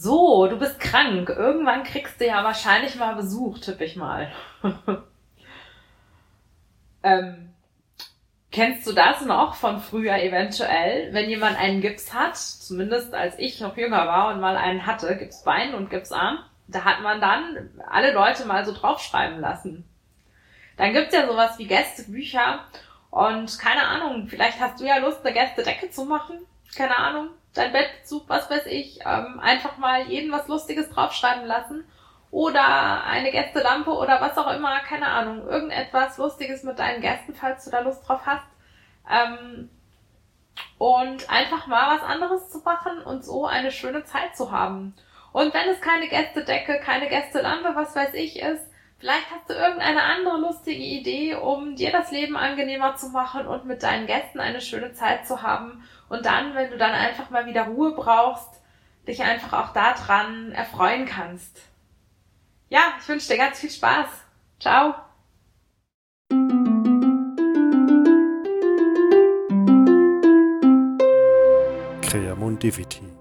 So, du bist krank. Irgendwann kriegst du ja wahrscheinlich mal Besuch, tippe ich mal. ähm, kennst du das noch von früher eventuell? Wenn jemand einen Gips hat, zumindest als ich noch jünger war und mal einen hatte, Gipsbein und Gipsarm, da hat man dann alle Leute mal so draufschreiben lassen. Dann gibt's ja sowas wie Gästebücher und keine Ahnung, vielleicht hast du ja Lust, eine Gästedecke zu machen. Keine Ahnung, dein Bettzug, was weiß ich, ähm, einfach mal jeden was Lustiges draufschreiben lassen. Oder eine Gästelampe oder was auch immer, keine Ahnung, irgendetwas Lustiges mit deinen Gästen, falls du da Lust drauf hast. Ähm, und einfach mal was anderes zu machen und so eine schöne Zeit zu haben. Und wenn es keine Gästedecke, keine Gästelampe, was weiß ich ist, vielleicht hast du irgendeine andere lustige Idee, um dir das Leben angenehmer zu machen und mit deinen Gästen eine schöne Zeit zu haben. Und dann, wenn du dann einfach mal wieder Ruhe brauchst, dich einfach auch daran erfreuen kannst. Ja, ich wünsche dir ganz viel Spaß. Ciao. Creamundivity